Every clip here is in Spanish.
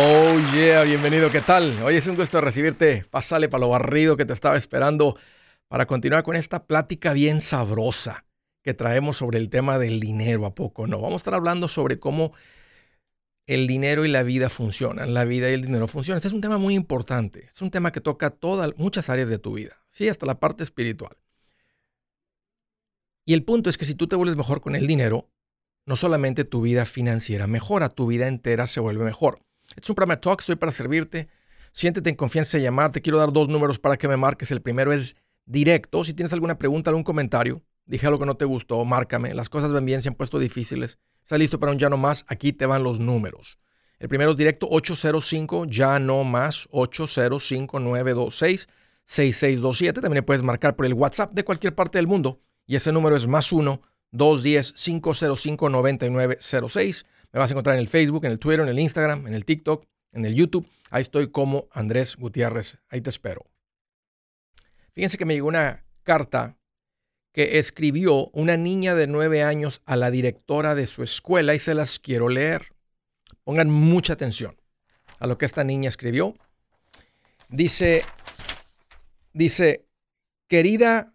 Oh yeah, bienvenido, ¿qué tal? Hoy es un gusto recibirte. Pásale para lo barrido que te estaba esperando para continuar con esta plática bien sabrosa que traemos sobre el tema del dinero, ¿a poco no? Vamos a estar hablando sobre cómo el dinero y la vida funcionan, la vida y el dinero funcionan. Este es un tema muy importante, es un tema que toca todas, muchas áreas de tu vida, sí, hasta la parte espiritual. Y el punto es que si tú te vuelves mejor con el dinero, no solamente tu vida financiera mejora, tu vida entera se vuelve mejor. Es un programa Talk, estoy para servirte. Siéntete en confianza de llamar. Te quiero dar dos números para que me marques. El primero es directo. Si tienes alguna pregunta, algún comentario, dije algo que no te gustó, márcame. Las cosas van bien, se han puesto difíciles. ¿Estás listo para un ya no más? Aquí te van los números. El primero es directo 805 ya no más 805 926 6627. También puedes marcar por el WhatsApp de cualquier parte del mundo y ese número es más 1 210 505 9906. Me vas a encontrar en el Facebook, en el Twitter, en el Instagram, en el TikTok, en el YouTube. Ahí estoy como Andrés Gutiérrez. Ahí te espero. Fíjense que me llegó una carta que escribió una niña de nueve años a la directora de su escuela y se las quiero leer. Pongan mucha atención a lo que esta niña escribió. Dice, dice, querida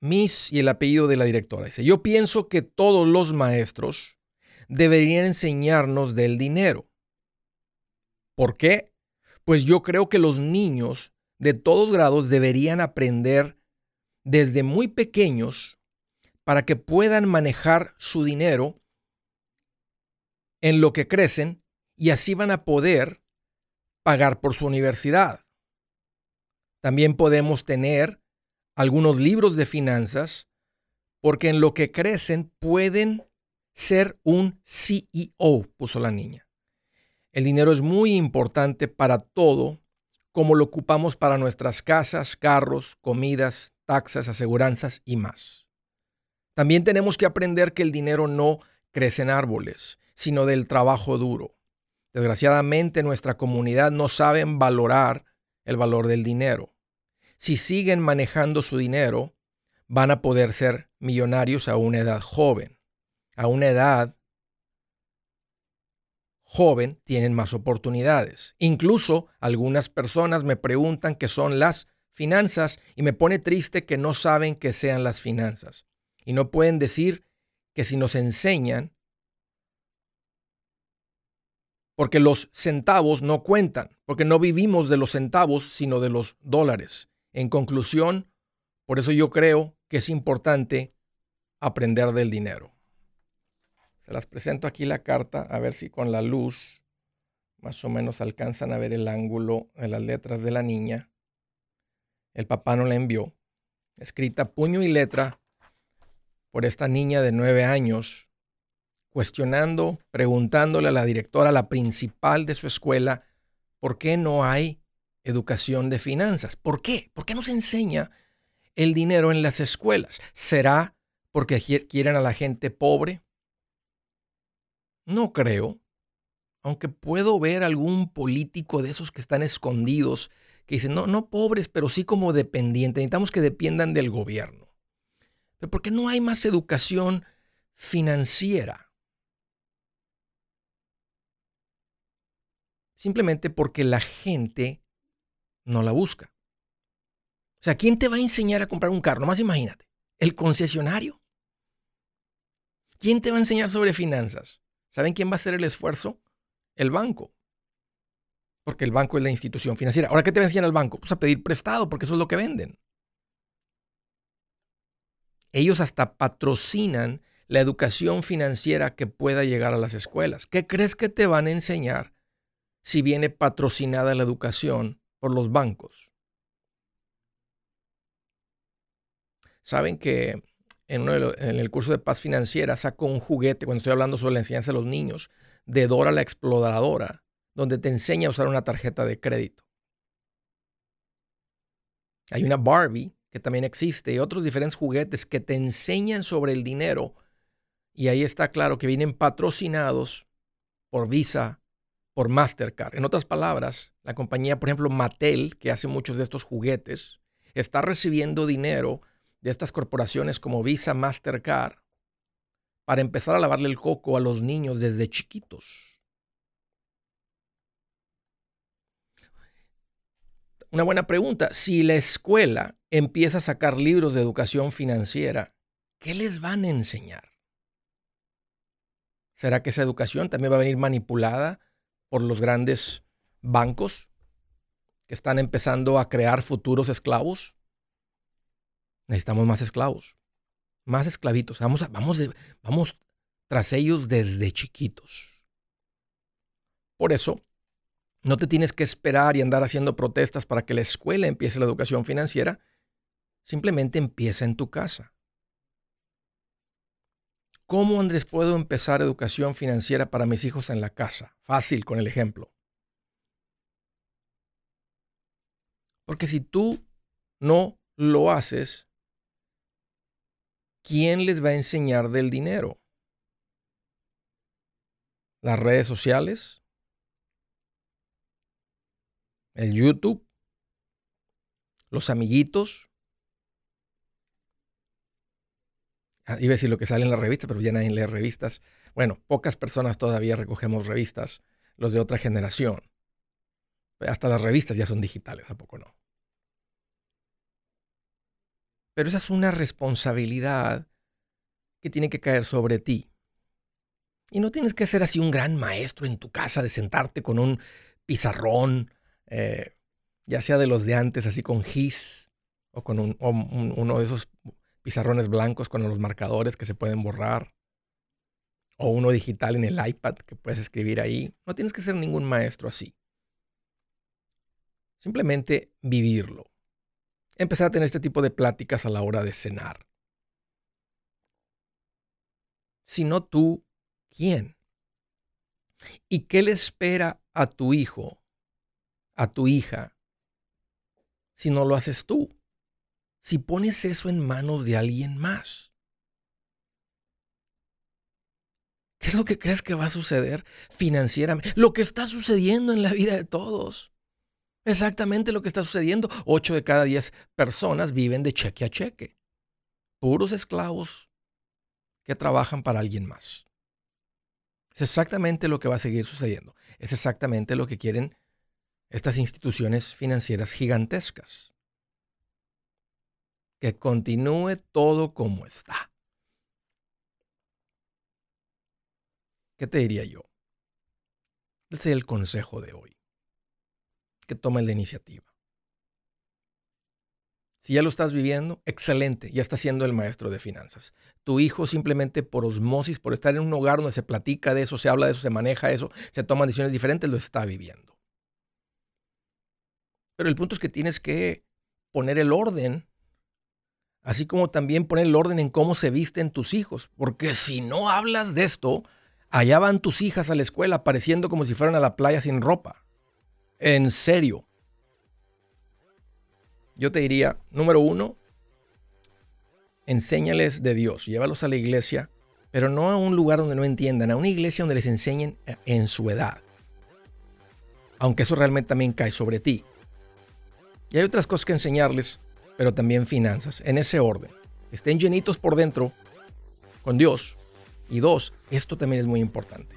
Miss y el apellido de la directora. Dice, yo pienso que todos los maestros deberían enseñarnos del dinero. ¿Por qué? Pues yo creo que los niños de todos grados deberían aprender desde muy pequeños para que puedan manejar su dinero en lo que crecen y así van a poder pagar por su universidad. También podemos tener algunos libros de finanzas porque en lo que crecen pueden ser un CEO, puso la niña. El dinero es muy importante para todo, como lo ocupamos para nuestras casas, carros, comidas, taxas, aseguranzas y más. También tenemos que aprender que el dinero no crece en árboles, sino del trabajo duro. Desgraciadamente nuestra comunidad no sabe valorar el valor del dinero. Si siguen manejando su dinero, van a poder ser millonarios a una edad joven a una edad joven tienen más oportunidades. Incluso algunas personas me preguntan qué son las finanzas y me pone triste que no saben qué sean las finanzas. Y no pueden decir que si nos enseñan, porque los centavos no cuentan, porque no vivimos de los centavos, sino de los dólares. En conclusión, por eso yo creo que es importante aprender del dinero. Se las presento aquí la carta, a ver si con la luz más o menos alcanzan a ver el ángulo de las letras de la niña. El papá no la envió. Escrita puño y letra por esta niña de nueve años, cuestionando, preguntándole a la directora, la principal de su escuela, ¿por qué no hay educación de finanzas? ¿Por qué? ¿Por qué no se enseña el dinero en las escuelas? ¿Será porque quieren a la gente pobre? No creo. Aunque puedo ver algún político de esos que están escondidos que dicen, no, no pobres, pero sí como dependientes. Necesitamos que dependan del gobierno. Pero ¿por qué no hay más educación financiera? Simplemente porque la gente no la busca. O sea, ¿quién te va a enseñar a comprar un carro? Nomás imagínate. ¿El concesionario? ¿Quién te va a enseñar sobre finanzas? ¿Saben quién va a hacer el esfuerzo? El banco. Porque el banco es la institución financiera. Ahora, ¿qué te va a enseñar el banco? Pues a pedir prestado, porque eso es lo que venden. Ellos hasta patrocinan la educación financiera que pueda llegar a las escuelas. ¿Qué crees que te van a enseñar si viene patrocinada la educación por los bancos? Saben que en, el curso de paz financiera saco un juguete, cuando estoy hablando sobre la enseñanza de los niños, de Dora la exploradora, donde te enseña a usar una tarjeta de crédito. Hay una Barbie que también existe y otros diferentes juguetes que te enseñan sobre el dinero. Y ahí está claro que vienen patrocinados por Visa, por Mastercard. En otras palabras, la compañía, por ejemplo, Mattel, que hace muchos de estos juguetes, está recibiendo dinero de estas corporaciones como Visa, Mastercard, para empezar a lavarle el coco a los niños desde chiquitos. Una buena pregunta. Si la escuela empieza a sacar libros de educación financiera, ¿qué les van a enseñar? ¿Será que esa educación también va a venir manipulada por los grandes bancos que están empezando a crear futuros esclavos? Necesitamos más esclavos, más esclavitos. Vamos, vamos, vamos tras ellos desde chiquitos. Por eso, no te tienes que esperar y andar haciendo protestas para que la escuela empiece la educación financiera. Simplemente empieza en tu casa. ¿Cómo, Andrés, puedo empezar educación financiera para mis hijos en la casa? Fácil con el ejemplo. Porque si tú no lo haces, ¿quién les va a enseñar del dinero? ¿Las redes sociales? el YouTube, los amiguitos. Ah, iba a decir lo que sale en la revista, pero ya nadie lee revistas. Bueno, pocas personas todavía recogemos revistas, los de otra generación. Hasta las revistas ya son digitales, ¿a poco no? Pero esa es una responsabilidad que tiene que caer sobre ti. Y no tienes que ser así un gran maestro en tu casa de sentarte con un pizarrón eh, ya sea de los de antes, así con GIS, o con uno de esos pizarrones blancos con los marcadores que se pueden borrar, o uno digital en el iPad que puedes escribir ahí. No tienes que ser ningún maestro así. Simplemente vivirlo. Empezar a tener este tipo de pláticas a la hora de cenar. Si no tú, ¿quién? ¿Y qué le espera a tu hijo a tu hija si no lo haces tú? Si pones eso en manos de alguien más. ¿Qué es lo que crees que va a suceder financieramente? Lo que está sucediendo en la vida de todos. Exactamente lo que está sucediendo. Ocho de cada diez personas viven de cheque a cheque. Puros esclavos que trabajan para alguien más. Es exactamente lo que va a seguir sucediendo. Es exactamente lo que quieren estas instituciones financieras gigantescas. Que continúe todo como está. ¿Qué te diría yo? Ese es el consejo de hoy. Que tome la iniciativa. Si ya lo estás viviendo, excelente, ya estás siendo el maestro de finanzas. Tu hijo simplemente por osmosis, por estar en un hogar donde se platica de eso, se habla de eso, se maneja eso, se toman decisiones diferentes, lo está viviendo. Pero el punto es que tienes que poner el orden, así como también poner el orden en cómo se visten tus hijos, porque si no hablas de esto, allá van tus hijas a la escuela pareciendo como si fueran a la playa sin ropa. En serio. Yo te diría, número uno, enséñales de Dios, llévalos a la iglesia, pero no a un lugar donde no entiendan, a una iglesia donde les enseñen en su edad. Aunque eso realmente también cae sobre ti. Y hay otras cosas que enseñarles, pero también finanzas, en ese orden. Estén llenitos por dentro con Dios. Y dos, esto también es muy importante.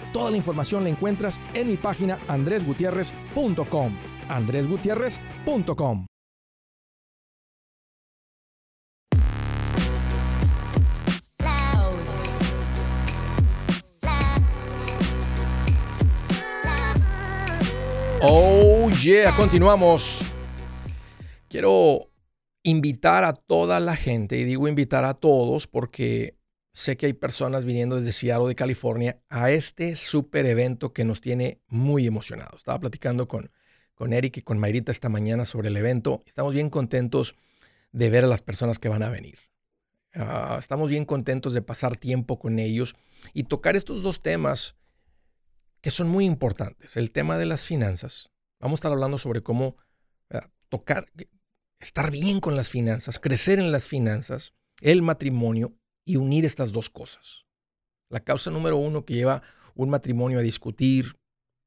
Toda la información la encuentras en mi página andresgutierrez.com. andresgutierrez.com. Oh yeah, continuamos. Quiero invitar a toda la gente, y digo invitar a todos porque sé que hay personas viniendo desde Seattle de California a este super evento que nos tiene muy emocionados. Estaba platicando con, con Eric y con Mayrita esta mañana sobre el evento. Estamos bien contentos de ver a las personas que van a venir. Ah, estamos bien contentos de pasar tiempo con ellos y tocar estos dos temas que son muy importantes. El tema de las finanzas. Vamos a estar hablando sobre cómo tocar, estar bien con las finanzas, crecer en las finanzas, el matrimonio y unir estas dos cosas. La causa número uno que lleva un matrimonio a discutir,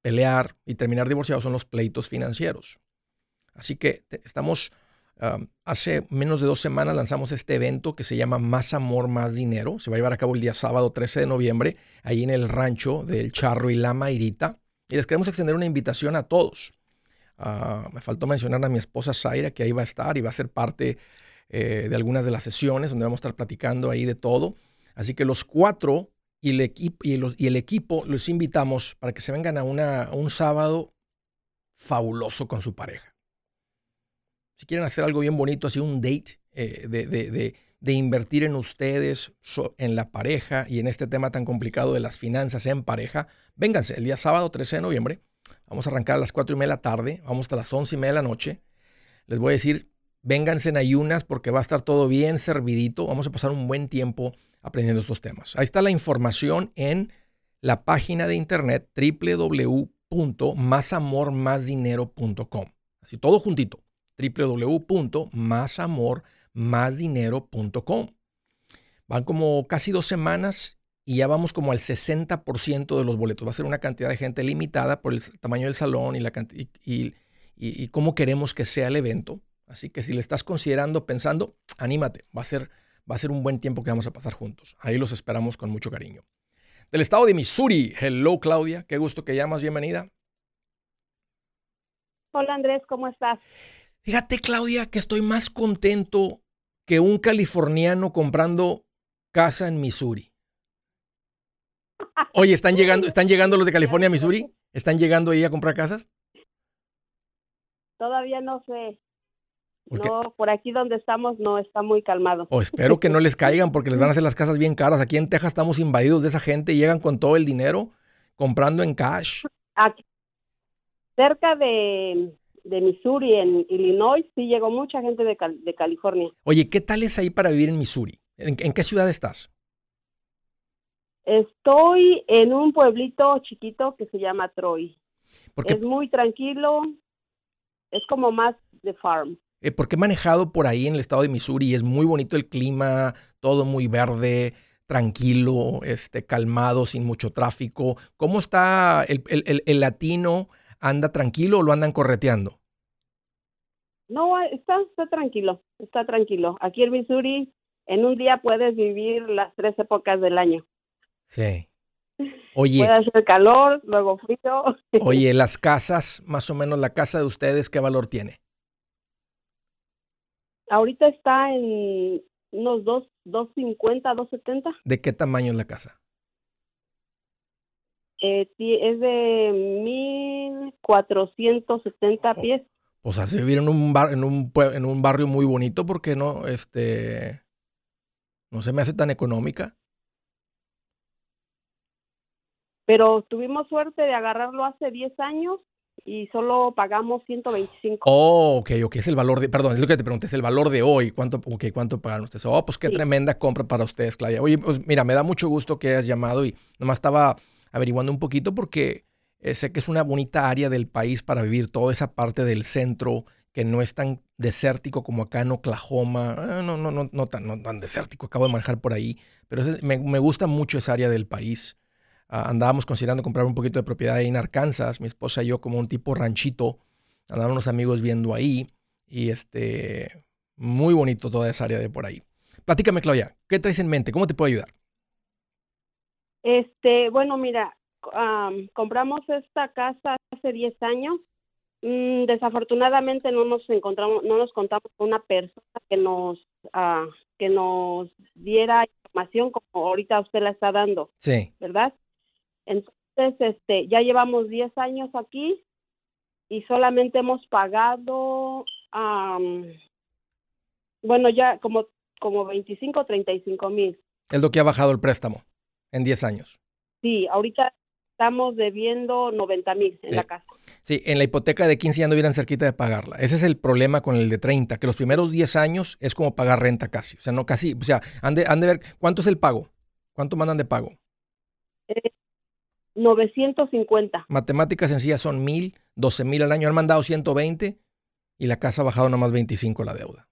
pelear y terminar divorciados son los pleitos financieros. Así que estamos, hace menos de dos semanas lanzamos este evento que se llama Más Amor, Más Dinero. Se va a llevar a cabo el día sábado 13 de noviembre, ahí en el rancho del Charro y la Mairita. Y les queremos extender una invitación a todos. Ah, me faltó mencionar a mi esposa Zaira, que ahí va a estar y va a ser parte eh, de algunas de las sesiones donde vamos a estar platicando ahí de todo. Así que los cuatro y el, equipo, y, el equipo los invitamos para que se vengan a, un sábado fabuloso con su pareja. Si quieren hacer algo bien bonito, así un date eh, de, de, de, invertir en ustedes, en la pareja y en este tema tan complicado de las finanzas en pareja, vénganse el día sábado 13 de noviembre. Vamos a arrancar a las 4 y media de la tarde, vamos hasta las 11 y media de la noche. Les voy a decir Vénganse en ayunas porque va a estar todo bien servidito. Vamos a pasar un buen tiempo aprendiendo estos temas. Ahí está la información en la página de internet www.masamormasdinero.com. Así todo juntito. www.masamormasdinero.com. Van como casi dos semanas y ya vamos como al 60% de los boletos. Va a ser una cantidad de gente limitada por el tamaño del salón y, la, y cómo queremos que sea el evento. Así que si le estás considerando, pensando, anímate, va a ser, va a ser un buen tiempo que vamos a pasar juntos. Ahí los esperamos con mucho cariño. Del estado de Missouri, hello Claudia, qué gusto que llamas, bienvenida. Hola Andrés, ¿cómo estás? Fíjate Claudia que estoy más contento que un californiano comprando casa en Missouri. Oye, ¿están llegando, ¿están llegando los de California a Missouri? ¿Están llegando ahí a comprar casas? Todavía no sé. No, por aquí donde estamos no está muy calmado. O espero que no les caigan porque les van a hacer las casas bien caras. Aquí en Texas estamos invadidos de esa gente y llegan con todo el dinero comprando en cash. Aquí, cerca de, de Missouri, en Illinois, sí llegó mucha gente de, de, California. Oye, ¿qué tal es ahí para vivir en Missouri? ¿En, qué ciudad estás? Estoy en un pueblito chiquito que se llama Troy. Porque... Es muy tranquilo, es como más de farm. Eh, porque he manejado por ahí en el estado de Missouri y es muy bonito el clima, todo muy verde, tranquilo, este, calmado, sin mucho tráfico. ¿Cómo está el, el, latino? ¿Anda tranquilo o lo andan correteando? No, está, está tranquilo, está tranquilo. Aquí en Missouri, en un día puedes vivir las tres épocas del año. Sí. Oye. Puede hacer calor, luego frío. Oye, las casas, más o menos la casa de ustedes, ¿qué valor tiene? Ahorita está en unos 2, 250, 270. ¿De qué tamaño es la casa? Eh, es de 1470 pies. O sea, se vivir en un bar, en un en un barrio muy bonito porque no este no se me hace tan económica. Pero tuvimos suerte de agarrarlo hace 10 años y solo pagamos 125. Oh, ok, ok, es el valor de, perdón, es lo que te pregunté, es el valor de hoy. ¿Cuánto, okay, cuánto pagaron ustedes? Oh, pues qué tremenda compra para ustedes, Claudia. Oye, pues mira, me da mucho gusto que hayas llamado y nomás estaba averiguando un poquito porque eh, sé que es una bonita área del país para vivir, toda esa parte del centro que no es tan desértico como acá en Oklahoma, eh, no, no, no, no, tan, no tan desértico, acabo de manejar por ahí, pero me, me gusta mucho esa área del país. Ah, andábamos considerando comprar un poquito de propiedad ahí en Arkansas, mi esposa y yo como un tipo ranchito, andaban unos amigos viendo ahí y este, muy bonito toda esa área de por ahí. Platícame, Claudia, ¿qué traes en mente? ¿Cómo te puedo ayudar? Este, bueno, mira, compramos esta casa hace 10 años. Mm, desafortunadamente no nos encontramos, no nos contamos con una persona que nos, uh, que nos diera información como ahorita usted la está dando. Sí. ¿Verdad? Entonces, este, ya llevamos 10 años aquí y solamente hemos pagado, bueno, ya como, como 25 o 35 mil. Es lo que ha bajado el préstamo en 10 años. Sí, ahorita estamos debiendo 90 mil en la casa. Sí, en la hipoteca de 15 ya no hubieran cerquita de pagarla. Ese es el problema con el de 30, que los primeros 10 años es como pagar renta casi. O sea, no casi, o sea, han de, han de ver, ¿cuánto es el pago? ¿Cuánto mandan de pago? Eh, 950. Matemáticas sencillas son mil, 12 mil al año. Han mandado 120 y la casa ha bajado nomás 25 la deuda.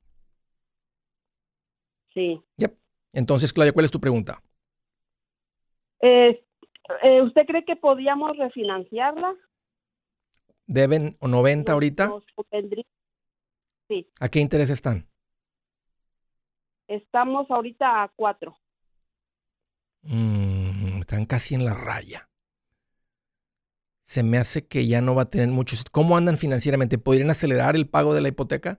Sí. Yep. Entonces, Claudia, ¿cuál es tu pregunta? Eh, eh, ¿Usted cree que podíamos refinanciarla? ¿Deben 90 ahorita? Sí. ¿A qué interés están? Estamos ahorita a 4. Mm, están casi en la raya se me hace que ya no va a tener muchos. ¿Cómo andan financieramente? ¿Podrían acelerar el pago de la hipoteca?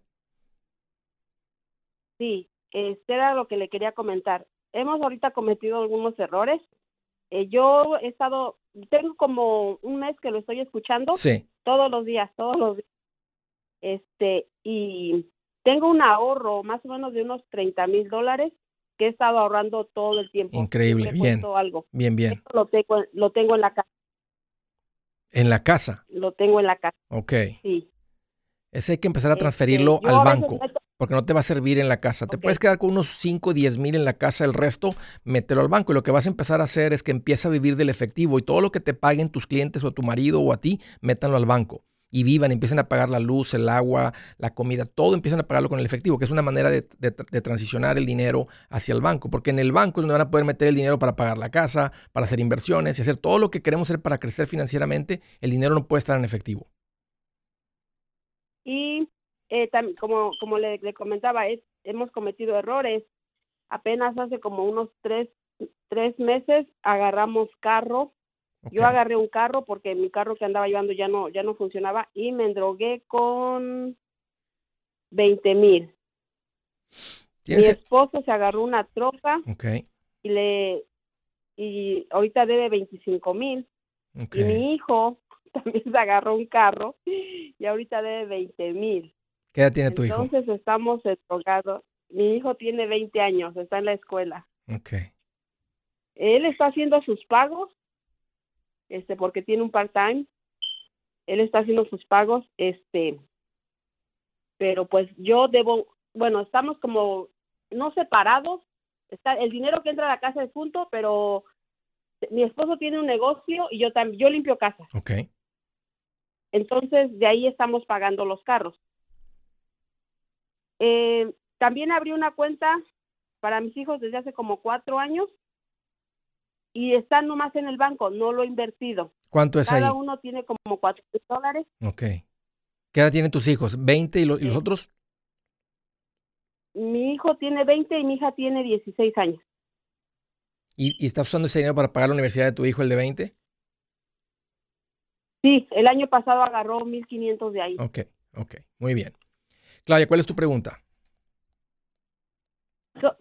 Sí, este era lo que le quería comentar. Hemos ahorita cometido algunos errores. Eh, yo he estado, tengo como un mes que lo estoy escuchando. Sí. Todos los días, todos los días. Este, y tengo un ahorro más o menos de unos 30 mil dólares que he estado ahorrando todo el tiempo. Increíble, bien. Algo. Bien, bien. lo tengo, lo tengo en la casa. ¿En la casa? Lo tengo en la casa. Ok. Sí. Ese hay que empezar a este, transferirlo al banco, porque no te va a servir en la casa. Te puedes quedar con unos 5 o 10 mil en la casa, el resto mételo al banco. Y lo que vas a empezar a hacer es que empieza a vivir del efectivo y todo lo que te paguen tus clientes o tu marido o a ti, métanlo al banco y vivan, empiecen a pagar la luz, el agua, la comida, todo empiezan a pagarlo con el efectivo, que es una manera de, transicionar el dinero hacia el banco, porque en el banco es donde van a poder meter el dinero para pagar la casa, para hacer inversiones y hacer todo lo que queremos hacer para crecer financieramente, el dinero no puede estar en efectivo. Y eh, como, como le, comentaba, es, hemos cometido errores. Apenas hace como unos tres, tres meses agarramos carro yo agarré un carro porque mi carro que andaba llevando ya no, ya no funcionaba y me endrogué con 20 mil. Mi esposo se agarró una troca y le y ahorita debe 25 mil. Y mi hijo también se agarró un carro y ahorita debe 20 mil. ¿Qué edad tiene tu hijo? Entonces estamos endrogados. Mi hijo tiene 20 años, está en la escuela. Okay. Él está haciendo sus pagos este, porque tiene un part-time. Él está haciendo sus pagos, este, pero pues yo debo, bueno, estamos como no separados, está el dinero que entra a la casa es junto, pero mi esposo tiene un negocio y yo también, yo limpio casa. Okay. Entonces, de ahí estamos pagando los carros. Eh, también abrí una cuenta para mis hijos desde hace como cuatro años y está nomás en el banco, no lo he invertido. ¿Cuánto es Cada ahí? Cada uno tiene como cuatro dólares. Ok. ¿Qué edad tienen tus hijos? ¿20 y, los otros? Mi hijo tiene 20 y mi hija tiene 16 años. ¿Y, ¿Y, estás usando ese dinero para pagar la universidad de tu hijo, el de 20? Sí, el año pasado agarró 1.500 de ahí. Ok, ok, muy bien. Claudia, ¿cuál es tu pregunta?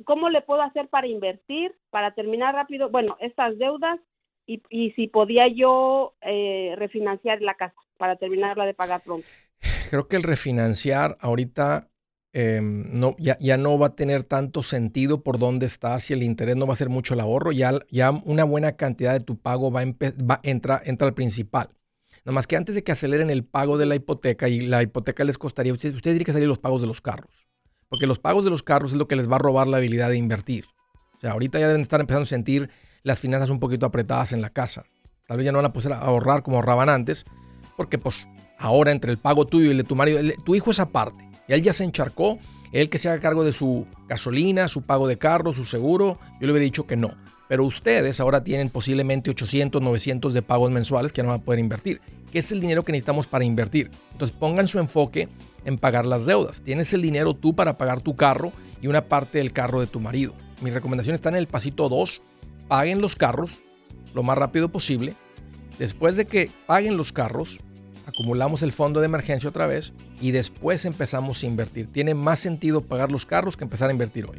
¿Cómo le puedo hacer para invertir, para terminar rápido? Bueno, estas deudas y, y si podía yo eh, refinanciar la casa para terminarla de pagar pronto. Creo que el refinanciar ahorita em, no, ya, ya, no va a tener tanto sentido por dónde estás y el interés no va a ser mucho el ahorro. Ya, ya una buena cantidad de tu pago va, va entra, entra al principal. Nomás que antes de que aceleren el pago de la hipoteca y la hipoteca les costaría, ustedes, ustedes tienen que salir los pagos de los carros. Porque los pagos de los carros es lo que les va a robar la habilidad de invertir. O sea, ahorita ya deben estar empezando a sentir las finanzas un poquito apretadas en la casa. Tal vez ya no van a poder ahorrar como ahorraban antes, porque pues ahora entre el pago tuyo y el de tu marido, tu hijo es aparte. Y él ya se encharcó, él que se haga cargo de su gasolina, su pago de carro, su seguro, yo le hubiera dicho que no. Pero ustedes ahora tienen posiblemente 800, 900 de pagos mensuales que no van a poder invertir, que es el dinero que necesitamos para invertir. Entonces pongan su enfoque en pagar las deudas. Tienes el dinero tú para pagar tu carro y una parte del carro de tu marido. Mi recomendación está en el pasito 2. Paguen los carros lo más rápido posible. Después de que paguen los carros, acumulamos el fondo de emergencia otra vez y después empezamos a invertir. Tiene más sentido pagar los carros que empezar a invertir hoy.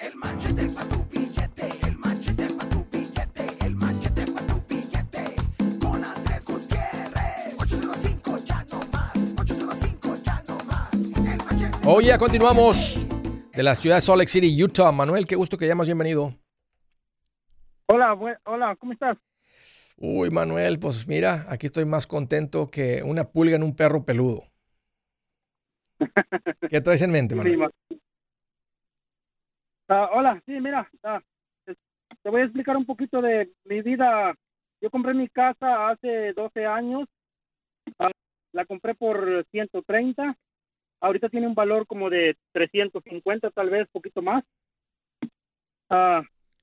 El machete para tu billete, el machete para tu billete, el machete para tu billete. Con Andrés Gutiérrez. 805 ya no más, 805 ya no más. El machete. Oye, continuamos de la ciudad de Salt Lake City, Utah. Manuel, qué gusto que llamas, bienvenido. Hola, hola, ¿cómo estás? Uy, Manuel, pues mira, aquí estoy más contento que una pulga en un perro peludo. ¿Qué traes en mente, Manuel? Ah, hola, sí, mira, ah, te voy a explicar un poquito de mi vida. Yo compré mi casa hace 12 años, ah, la compré por 130, ahorita tiene un valor como de 350, tal vez, poquito más.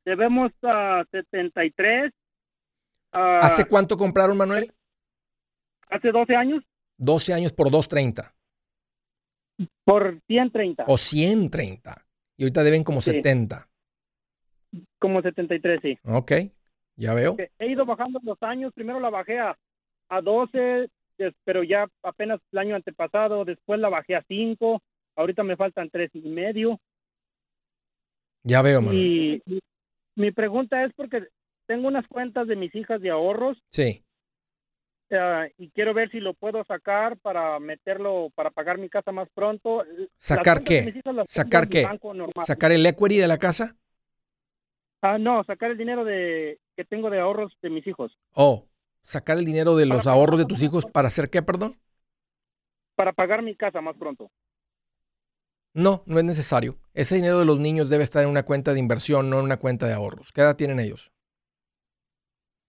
debemos a 73. ¿Hace cuánto compraron, Manuel? Hace 12 años. 12 años por 230. Por 130. O 130. Y ahorita deben como 70. Como 73, sí. Ok, ya veo. He ido bajando los años. Primero la bajé a, a 12, pero ya apenas el año antepasado. Después la bajé a 5. Ahorita me faltan tres y medio. Ya veo, man. Y mi pregunta es porque tengo unas cuentas de mis hijas de ahorros. Sí. Uh, y quiero ver si lo puedo sacar para meterlo, para pagar mi casa más pronto. ¿Sacar qué? ¿Sacar qué? ¿Sacar el equity de la casa? Ah, no, sacar el dinero de que tengo de ahorros de mis hijos. Oh, sacar el dinero de los ahorros de tus hijos para hacer qué, perdón? Para pagar mi casa más pronto. No, no es necesario. Ese dinero de los niños debe estar en una cuenta de inversión, no en una cuenta de ahorros. ¿Qué edad tienen ellos?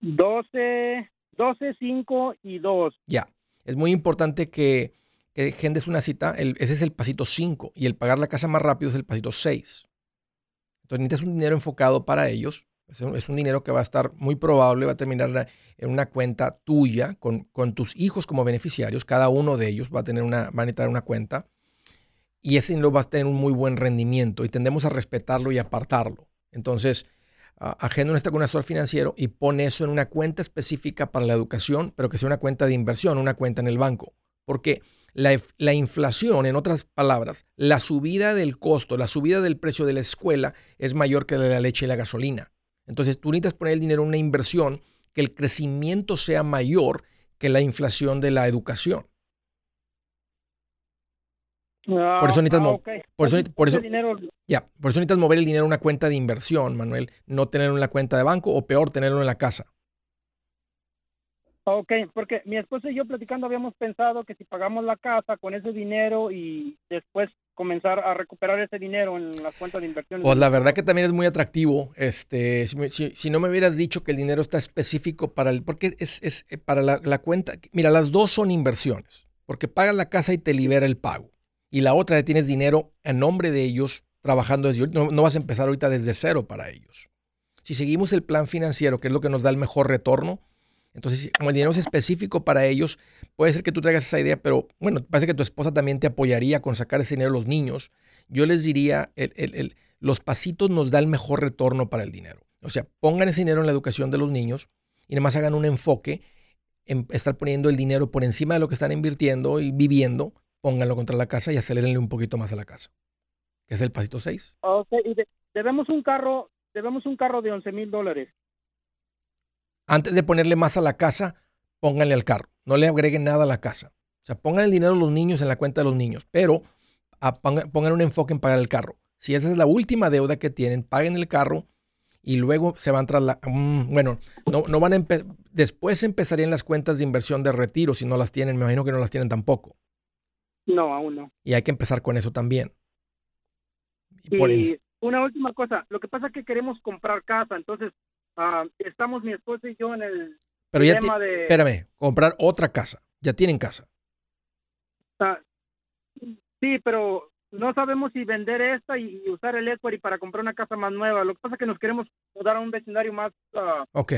12, 12, 5 y 2. Ya, es muy importante que, que una cita. ese es el pasito 5 y el pagar la casa más rápido es el pasito 6. Entonces necesitas un dinero enfocado para ellos. Es un, dinero que va a estar muy probable, va a terminar en una cuenta tuya con, con, tus hijos como beneficiarios. Cada uno de ellos va a tener una, va a necesitar una cuenta y ese dinero va a tener un muy buen rendimiento y tendemos a respetarlo y apartarlo. Entonces, agenda un asesor financiero y pone eso en una cuenta específica para la educación, pero que sea una cuenta de inversión, una cuenta en el banco. Porque la, la, inflación, en otras palabras, la subida del costo, la subida del precio de la escuela es mayor que la de la leche y la gasolina. Entonces tú necesitas poner el dinero en una inversión que el crecimiento sea mayor que la inflación de la educación. Ah, por eso necesitas, por eso, por eso, por eso necesitas mover el dinero a una cuenta de inversión, Manuel, no tenerlo en la cuenta de banco o peor, tenerlo en la casa. Ok, porque mi esposa y yo platicando habíamos pensado que si pagamos la casa con ese dinero y después comenzar a recuperar ese dinero en las cuentas de inversión. Pues la verdad que también es muy atractivo. Este, si, no me hubieras dicho que el dinero está específico para el, porque es, es eh, para la, cuenta. Mira, las dos son inversiones, porque pagas la casa y te libera el pago. Y la otra, tienes dinero en nombre de ellos trabajando desde no, no vas a empezar ahorita desde cero para ellos. Si seguimos el plan financiero, que es lo que nos da el mejor retorno, entonces, como el dinero es específico para ellos, puede ser que tú traigas esa idea, pero bueno, parece que tu esposa también te apoyaría con sacar ese dinero a los niños. Yo les diría, los pasitos nos da el mejor retorno para el dinero. O sea, pongan ese dinero en la educación de los niños y nada más hagan un enfoque en estar poniendo el dinero por encima de lo que están invirtiendo y viviendo, pónganlo contra la casa y acelerenle un poquito más a la casa. Que es el pasito 6. y debemos un carro, debemos un carro de 11 mil dólares antes de ponerle más a la casa, pónganle al carro. No le agreguen nada a la casa. O sea, pongan el dinero a los niños en la cuenta de los niños, pero pongan, un enfoque en pagar el carro. Si esa es la última deuda que tienen, paguen el carro y luego se van tras la... Mm, bueno, no, no van a después empezarían las cuentas de inversión de retiro si no las tienen. Me imagino que no las tienen tampoco. No, aún no. Y hay que empezar con eso también. Y, una última cosa, lo que pasa es que queremos comprar casa, entonces Ah, estamos mi esposa y yo en el Pero ya tema de... Espérame, comprar otra casa. Ya tienen casa. Sí, pero no sabemos si vender esta y, usar el equity para comprar una casa más nueva. Lo que pasa es que nos queremos mudar a un vecindario más... Uh, ok.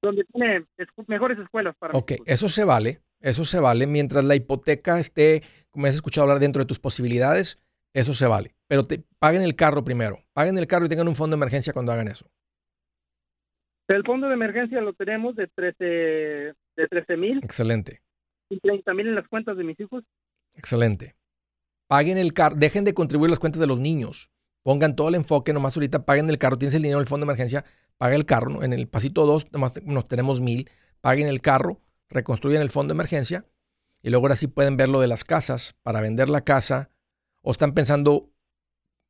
Donde tiene mejores escuelas para... Ok, eso se vale. Eso se vale. Mientras la hipoteca esté, como has escuchado hablar, dentro de tus posibilidades, eso se vale. Pero te, paguen el carro primero. Paguen el carro y tengan un fondo de emergencia cuando hagan eso. El fondo de emergencia lo tenemos de 13 de 13 mil. Excelente. Y 30 mil en las cuentas de mis hijos. Excelente. Paguen el carro, dejen de contribuir las cuentas de los niños. Pongan todo el enfoque, nomás ahorita paguen el carro, tienes el dinero del fondo de emergencia, paga el carro. En el pasito 2 nomás nos tenemos mil, paguen el carro, reconstruyen el fondo de emergencia y luego ahora sí pueden ver lo de las casas para vender la casa o están pensando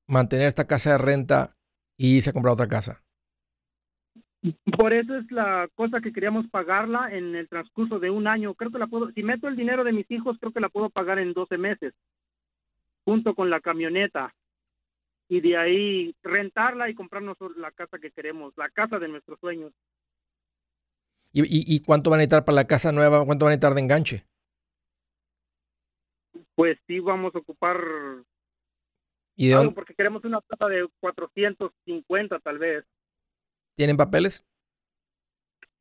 mantener esta casa de renta y irse a comprar otra casa. Por eso es la cosa que queríamos pagarla en el transcurso de un año. Creo que la puedo, si meto el dinero de mis hijos, creo que la puedo pagar en 12 meses, junto con la camioneta. Y de ahí rentarla y comprarnos la casa que queremos, la casa de nuestros sueños. ¿Y, y, cuánto van a necesitar para la casa nueva? ¿Cuánto van a necesitar de enganche? Pues sí, vamos a ocupar ¿Y de algo porque queremos una casa de 450 tal vez. ¿Tienen papeles?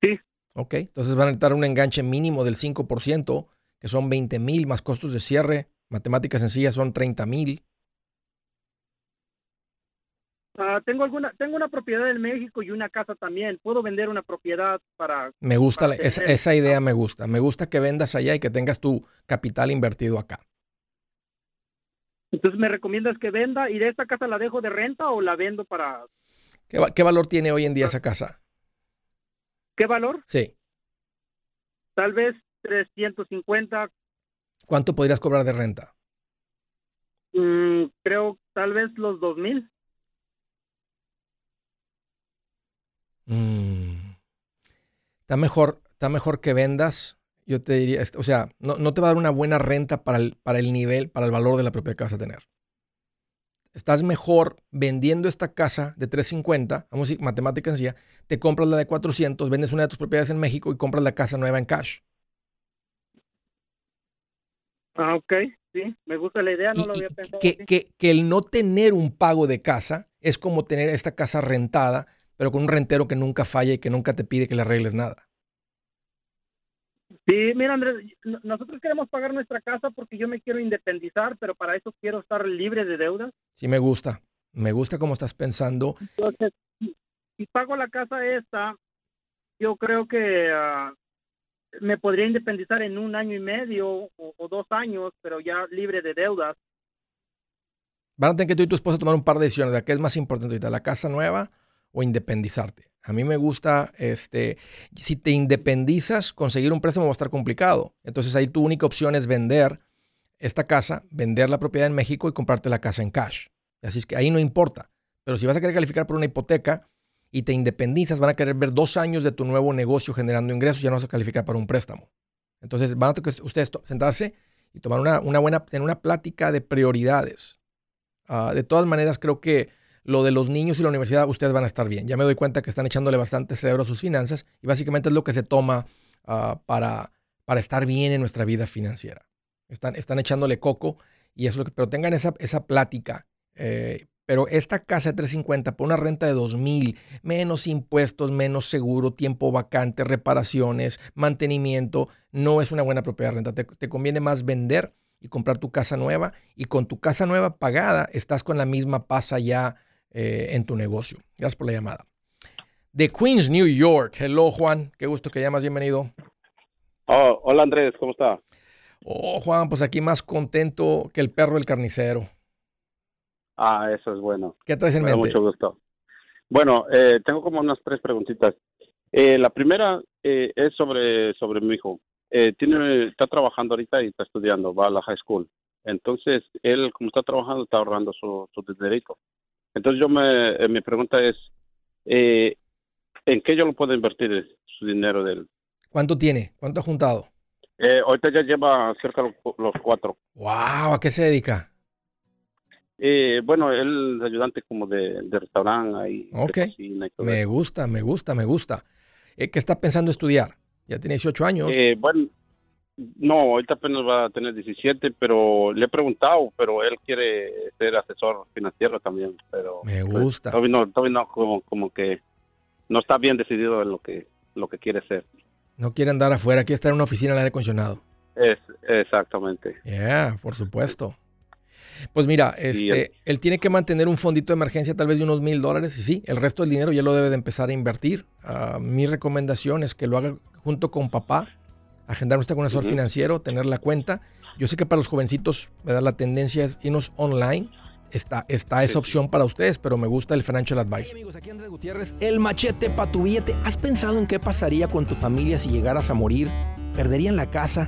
Sí. Ok, entonces van a necesitar un enganche mínimo del 5%, que son 20 mil más costos de cierre. Matemáticas sencillas son 30 mil. Ah, tengo alguna, tengo una propiedad en México y una casa también. Puedo vender una propiedad para. Me gusta esa, esa, idea, me gusta. Me gusta que vendas allá y que tengas tu capital invertido acá. Entonces, ¿me recomiendas que venda y de esta casa la dejo de renta o la vendo para ¿Qué, valor tiene hoy en día esa casa? ¿Qué valor? Sí. Tal vez 350. ¿Cuánto podrías cobrar de renta? Mm, creo tal vez los 2000. Mm. Está mejor, está mejor que vendas. Yo te diría, o sea, no, no, te va a dar una buena renta para el, para el nivel, para el valor de la propiedad que vas a tener estás mejor vendiendo esta casa de 350, vamos a decir, matemática sencilla, te compras la de 400, vendes una de tus propiedades en México y compras la casa nueva en cash. Ah, ok, sí, me gusta la idea, no lo había pensado. Que, que, que, el no tener un pago de casa es como tener esta casa rentada, pero con un rentero que nunca falla y que nunca te pide que le arregles nada. Sí, mira Andrés, nosotros queremos pagar nuestra casa porque yo me quiero independizar, pero para eso quiero estar libre de deudas. Sí, me gusta. Me gusta cómo estás pensando. Entonces, si pago la casa esta, yo creo que ah, me podría independizar en un año y medio o, dos años, pero ya libre de deudas. Van a tener que tú y tu esposa tomar un par de decisiones de qué es más importante ahorita, la casa nueva o independizarte. A mí me gusta, este, si te independizas, conseguir un préstamo va a estar complicado. Entonces ahí tu única opción es vender esta casa, vender la propiedad en México y comprarte la casa en cash. Así es que ahí no importa. Pero si vas a querer calificar por una hipoteca y te independizas, van a querer ver dos años de tu nuevo negocio generando ingresos, ya no vas a calificar para un préstamo. Entonces van a tener que ustedes sentarse y tomar una, una buena, tener una plática de prioridades. Ah, de todas maneras, creo que lo de los niños y la universidad, ustedes van a estar bien. Ya me doy cuenta que están echándole bastante cerebro a sus finanzas y básicamente es lo que se toma ah, para, para estar bien en nuestra vida financiera. Están, están echándole coco y eso, pero tengan esa, esa plática. Eh, pero esta casa de 350 por una renta de 2000, menos impuestos, menos seguro, tiempo vacante, reparaciones, mantenimiento, no es una buena propiedad de renta. Te, te, conviene más vender y comprar tu casa nueva y con tu casa nueva pagada estás con la misma pasa ya eh, en tu negocio. Gracias por la llamada. De Queens, New York. Hello, Juan. Qué gusto que llamas. Bienvenido. Oh, hola, Andrés. ¿Cómo está? Oh, Juan, pues aquí más contento que el perro del carnicero. Ah, eso es bueno. ¿Qué traes en mente? Mucho gusto. Bueno, eh, tengo como unas tres preguntitas. Eh, la primera eh, es sobre, sobre mi hijo. Eh, tiene, está trabajando ahorita y está estudiando, va a la high school. Entonces, él, como está trabajando, está ahorrando su, su dinerito. Entonces, yo me, eh, mi pregunta es, eh, ¿en qué yo lo puedo invertir su dinero de él? ¿Cuánto tiene? ¿Cuánto ha juntado? Eh, ahorita ya lleva cerca de los, los cuatro. ¡Wow! ¿A qué se dedica? Eh, bueno, él es ayudante como de, de restaurante ahí. Ok. de cocina y todo Me eso. gusta, me gusta, me gusta. Eh, ¿Qué está pensando estudiar? Ya tiene 18 años. Eh, bueno, no, ahorita apenas va a tener 17, pero le he preguntado, pero él quiere ser asesor financiero también, pero me pues, gusta. todavía no, todavía no, como, como que no está bien decidido en lo que lo que quiere ser. No quiere andar afuera, quiere estar en una oficina al aire acondicionado. Es exactamente. Yeah, por supuesto. Pues mira, este, él tiene que mantener un fondito de emergencia tal vez de unos mil dólares y sí, el resto del dinero ya lo debe de empezar a invertir. Ah, mi recomendación es que lo haga junto con papá, agendar usted con un asesor Ujú. financiero, tener la cuenta. Yo sé que para los jovencitos ¿verdad? la tendencia es irnos online. Está, está esa opción para ustedes, pero me gusta el financial advice. Hey amigos, aquí Andrés Gutiérrez, el machete para tu billete. ¿Has pensado en qué pasaría con tu familia si llegaras a morir? ¿Perderían la casa?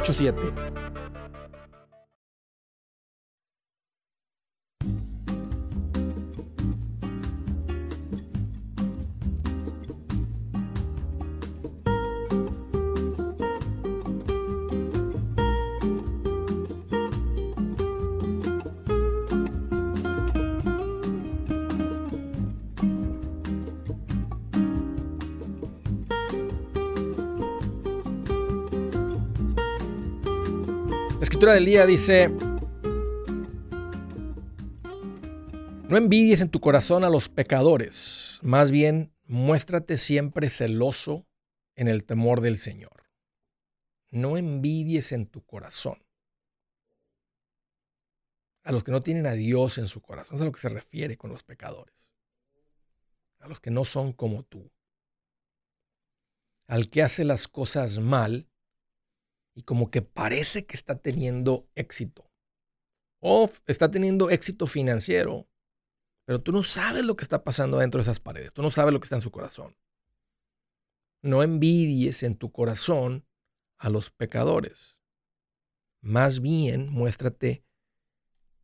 87 del día dice, no envidies en tu corazón a los pecadores, más bien muéstrate siempre celoso en el temor del Señor. No envidies en tu corazón. A los que no tienen a Dios en su corazón, es a lo que se refiere con los pecadores. A los que no son como tú. Al que hace las cosas mal y como que parece que está teniendo éxito. O está teniendo éxito financiero, pero tú no sabes lo que está pasando dentro de esas paredes. Tú no sabes lo que está en su corazón. No envidies en tu corazón a los pecadores. Más bien muéstrate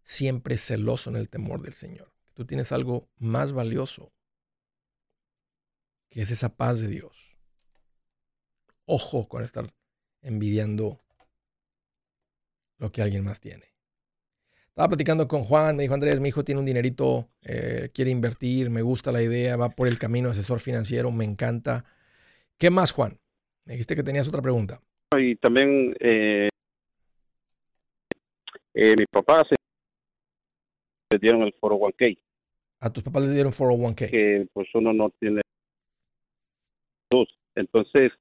siempre celoso en el temor del Señor. Tú tienes algo más valioso, que es esa paz de Dios. Ojo con estar envidiando lo que alguien más tiene. Estaba platicando con Juan, me dijo Andrés, mi hijo tiene un dinerito, eh, quiere invertir, me gusta la idea, va por el camino de asesor financiero, me encanta. ¿Qué más, Juan? Me dijiste que tenías otra pregunta. Y también eh, eh, mi papá se le dieron el 401k, A tus papás le dieron 401k. que pues uno no tiene luz. Entonces,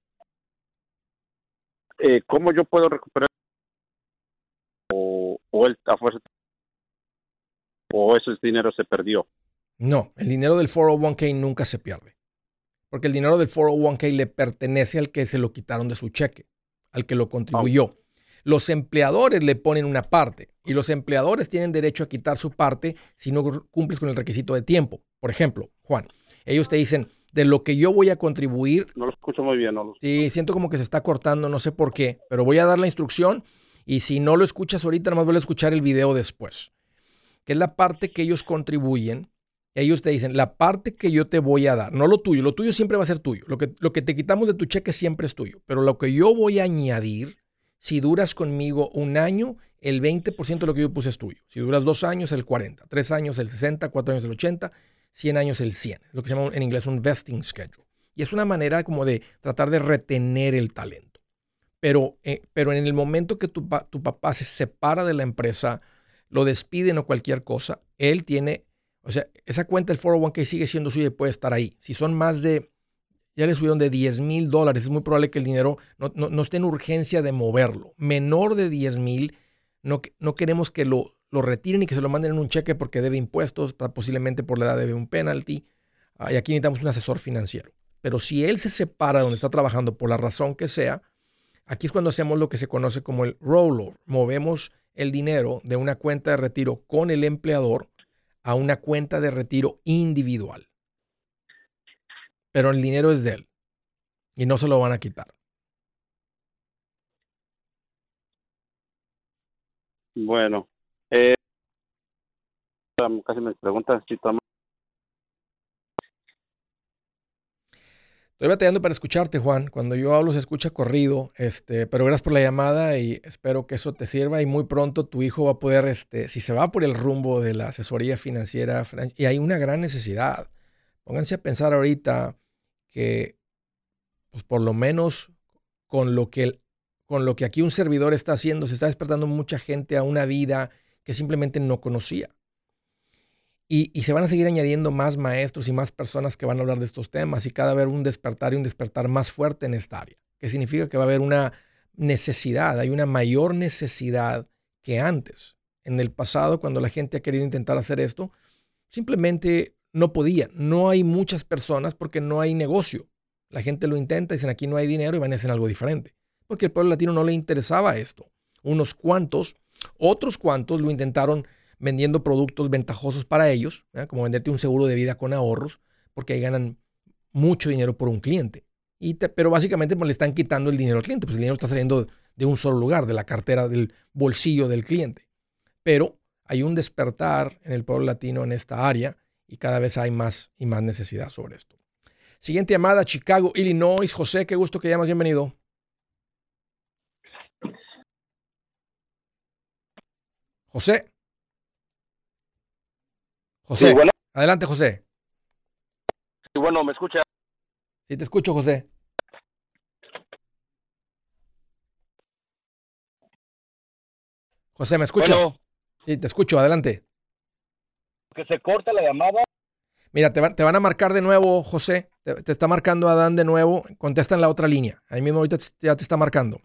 eh, ¿cómo yo puedo recuperar o él a fuerza o ese dinero se perdió. No, el dinero del 401k nunca se pierde. Porque el dinero del 401k le pertenece al que se lo quitaron de su cheque, al que lo contribuyó. Los empleadores le ponen una parte y los empleadores tienen derecho a quitar su parte si no cumples con el requisito de tiempo. Por ejemplo, Juan, ellos te dicen, de lo que yo voy a contribuir. No lo escucho muy bien, no lo Sí, siento como que se está cortando, no sé por qué, pero voy a dar la instrucción y si no lo escuchas ahorita, nomás voy a escuchar el video después. Que es la parte que ellos contribuyen. Ellos te dicen, la parte que yo te voy a dar, no lo tuyo, lo tuyo siempre va a ser tuyo. Lo que, lo que te quitamos de tu cheque siempre es tuyo. Pero lo que yo voy a añadir, si duras conmigo un año, el 20% de lo que yo puse es tuyo. Si duras dos años, el 40. Tres años, el 60. Cuatro años, el 80. 100 años el 100, lo que se llama en inglés un vesting schedule. Y es una manera como de tratar de retener el talento. Pero, eh, pero en el momento que tu, tu, papá se separa de la empresa, lo despiden o cualquier cosa, él tiene, o sea, esa cuenta del 401k sigue siendo suya y puede estar ahí. Si son más de, ya le subieron de 10 mil dólares, es muy probable que el dinero no, no, esté en urgencia de moverlo. Menor de 10 mil, no, no queremos que lo lo retiren y que se lo manden en un cheque porque debe impuestos, posiblemente por la edad debe un penalty. y aquí necesitamos un asesor financiero. Pero si él se separa de donde está trabajando por la razón que sea, aquí es cuando hacemos lo que se conoce como el rollover. Movemos el dinero de una cuenta de retiro con el empleador a una cuenta de retiro individual. Pero el dinero es de él y no se lo van a quitar. Bueno, eh, casi me preguntan si Estoy batallando para escucharte, Juan. Cuando yo hablo se escucha corrido, este, pero gracias por la llamada y espero que eso te sirva y muy pronto tu hijo va a poder, este, si se va por el rumbo de la asesoría financiera, y hay una gran necesidad. Pónganse a pensar ahorita que, pues por lo menos con lo que, con lo que aquí un servidor está haciendo, se está despertando mucha gente a una vida que simplemente no conocía. Y, se van a seguir añadiendo más maestros y más personas que van a hablar de estos temas y cada vez un despertar y un despertar más fuerte en esta área, que significa que va a haber una necesidad, hay una mayor necesidad que antes. En el pasado, cuando la gente ha querido intentar hacer esto, simplemente no podía. No hay muchas personas porque no hay negocio. La gente lo intenta, dicen aquí no hay dinero y van a hacer algo diferente. Porque al pueblo latino no le interesaba esto. Unos cuantos otros cuantos lo intentaron vendiendo productos ventajosos para ellos, como venderte un seguro de vida con ahorros, porque ahí ganan mucho dinero por un cliente. Y pero básicamente pues, le están quitando el dinero al cliente, pues el dinero está saliendo de un solo lugar, de la cartera, del bolsillo del cliente. Pero hay un despertar en el pueblo latino en esta área y cada vez hay más y más necesidad sobre esto. Siguiente llamada, Chicago, Illinois. José, qué gusto que llamas, bienvenido. José. José. Adelante, José. Sí, bueno, ¿me escucha? Sí, te escucho, José. José, ¿me escuchas? Sí, te escucho, adelante. Que se corta la llamada. Mira, te, van a marcar de nuevo, José. Te, te, está marcando Adán de nuevo. Contesta en la otra línea. Ahí mismo ahorita ya te está marcando.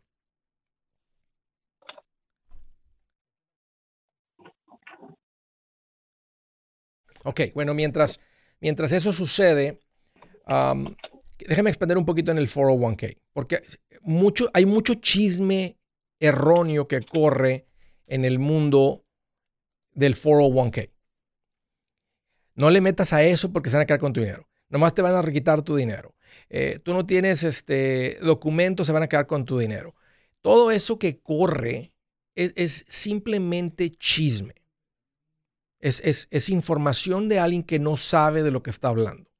Ok, bueno, mientras, mientras eso sucede, déjame expandir un poquito en el 401k, porque mucho, hay mucho chisme erróneo que corre en el mundo del 401k. No le metas a eso porque se van a quedar con tu dinero. Nomás te van a requitar tu dinero. Eh, tú no tienes este, documentos, se van a quedar con tu dinero. Todo eso que corre es simplemente chisme. Es, información de alguien que no sabe de lo que está hablando.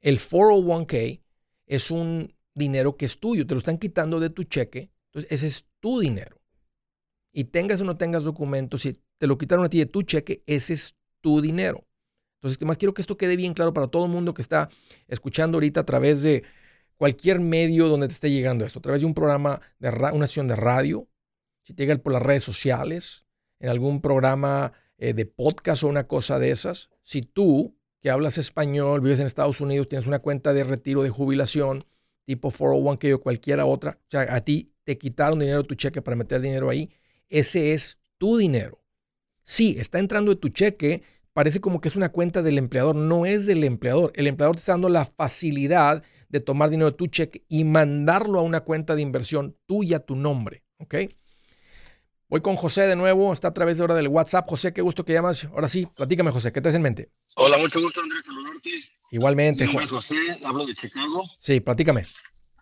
El 401k es un dinero que es tuyo, te lo están quitando de tu cheque, entonces ese es tu dinero. Y tengas o no tengas documentos, si te lo quitaron a ti de tu cheque, ese es tu dinero. Entonces, más quiero que esto quede bien claro para todo el mundo que está escuchando ahorita a través de cualquier medio donde te esté llegando esto, a través de un programa, de una sesión de radio, si te llega por las redes sociales, en algún programa eh, de podcast o una cosa de esas, si tú que hablas español, vives en Estados Unidos, tienes una cuenta de retiro de jubilación tipo 401k o cualquiera otra, o sea, a ti te quitaron dinero tu cheque para meter dinero ahí, ese es tu dinero. Sí, está entrando de tu cheque, parece como que es una cuenta del empleador, no es del empleador. El empleador te está dando la facilidad de tomar dinero de tu cheque y mandarlo a una cuenta de inversión tuya tu nombre, ¿ok? Voy con José de nuevo, está a través de hora del WhatsApp. José, qué gusto que llamas. Ahora sí, platícame, José, ¿qué te hace en mente? Hola, mucho gusto, Andrés, saludarte. Igualmente, Mi nombre es José, hablo de Chicago. Sí, platícame.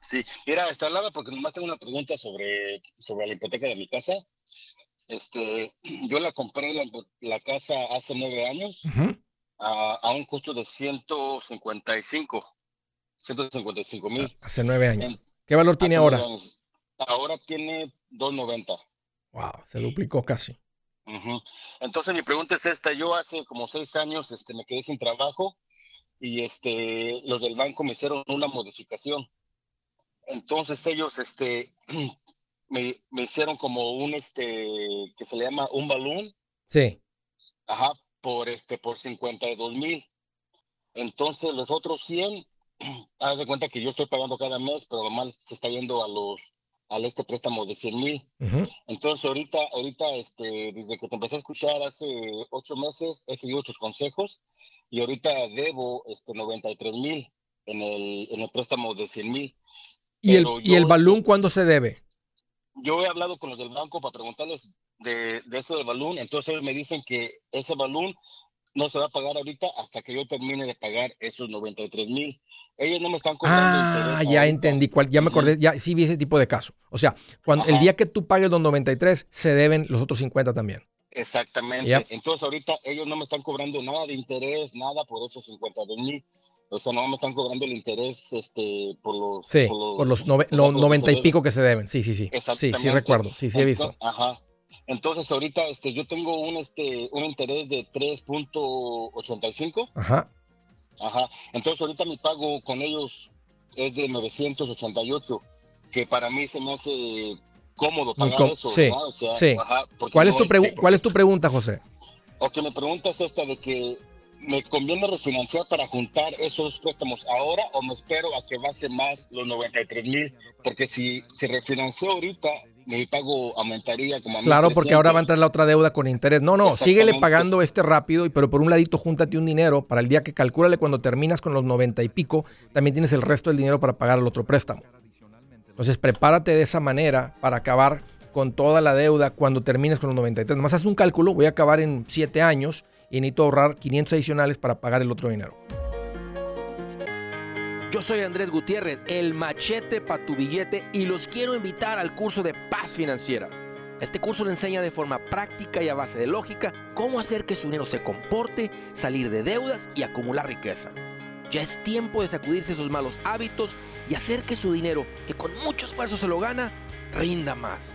Sí, mira, esta hablaba porque nomás tengo una pregunta sobre, sobre la hipoteca de mi casa. Este, yo la compré la, la casa hace nueve años a, a un costo de 155, 155 mil. Hace nueve años. En- ¿Qué valor tiene ahora? años. Ahora tiene 290. Wow, se duplicó casi. Entonces mi pregunta es esta, yo hace como seis años este, me quedé sin trabajo y este, los del banco me hicieron una modificación. Entonces ellos este, me, me hicieron como un, este, que se le llama un balón, Sí. ajá, por, este, por 52 mil. Entonces los otros 100, haz de cuenta que yo estoy pagando cada mes, pero normal se está yendo a los, al este préstamo de 100 mil. Ujú. Entonces ahorita, ahorita, este, desde que te empecé a escuchar hace ocho meses, he seguido tus consejos y ahorita debo, este, 93 mil en el, en el préstamo de 100 mil. ¿Y el, ¿Y el balón cuándo se debe? Yo he hablado con los del banco para preguntarles de, de eso del balón, entonces ellos me dicen que ese balón no se va a pagar ahorita hasta que yo termine de pagar esos 93 mil. Ellos no me están cobrando Ah, ya entendí. cuál- ya me acordé. Ya sí vi ese tipo de caso. O sea, cuando, el día que tú pagues los 93, se deben los otros 50 también. Exactamente. Entonces ahorita ellos no me están cobrando nada de interés, nada por esos 52 mil. O sea, no me están cobrando el interés este, por los... Sí, por los, nove- o sea, no- por lo que 90 se y pico que se deben. Sí, sí, sí. Sí, sí Exactamente. recuerdo. Sí, sí he visto. Ajá. Entonces ahorita este, yo tengo un, este, un interés de 3.85. Ajá. Ajá. Entonces ahorita mi pago con ellos es de 988, que para mí se me hace cómodo pagar eso, sí. O sea, sí. ajá, ¿Cuál es, tu este, ¿Cuál es tu pregunta, José? O que me preguntas esta de que me conviene refinanciar para juntar esos préstamos ahora o me espero a que baje más los 93 mil, porque si, si refinancio ahorita, mi pago aumentaría como a Claro, porque ahora va a 1,300. entrar la otra deuda con interés. No, no, síguele pagando este rápido, y pero por un ladito júntate un dinero para el día que calcúlale cuando terminas con los 90 y pico, también tienes el resto del dinero para pagar el otro préstamo. Entonces prepárate de esa manera para acabar con toda la deuda cuando termines con los 93. Nomás haz un cálculo, voy a acabar en 7 años y necesito ahorrar 500 adicionales para pagar el otro dinero. Yo soy Andrés Gutiérrez, el machete para tu billete y los quiero invitar al curso de paz financiera. Este curso le enseña de forma práctica y a base de lógica cómo hacer que su dinero se comporte, salir de deudas y acumular riqueza. Ya es tiempo de sacudirse esos malos hábitos y hacer que su dinero, que con mucho esfuerzo se lo gana, rinda más.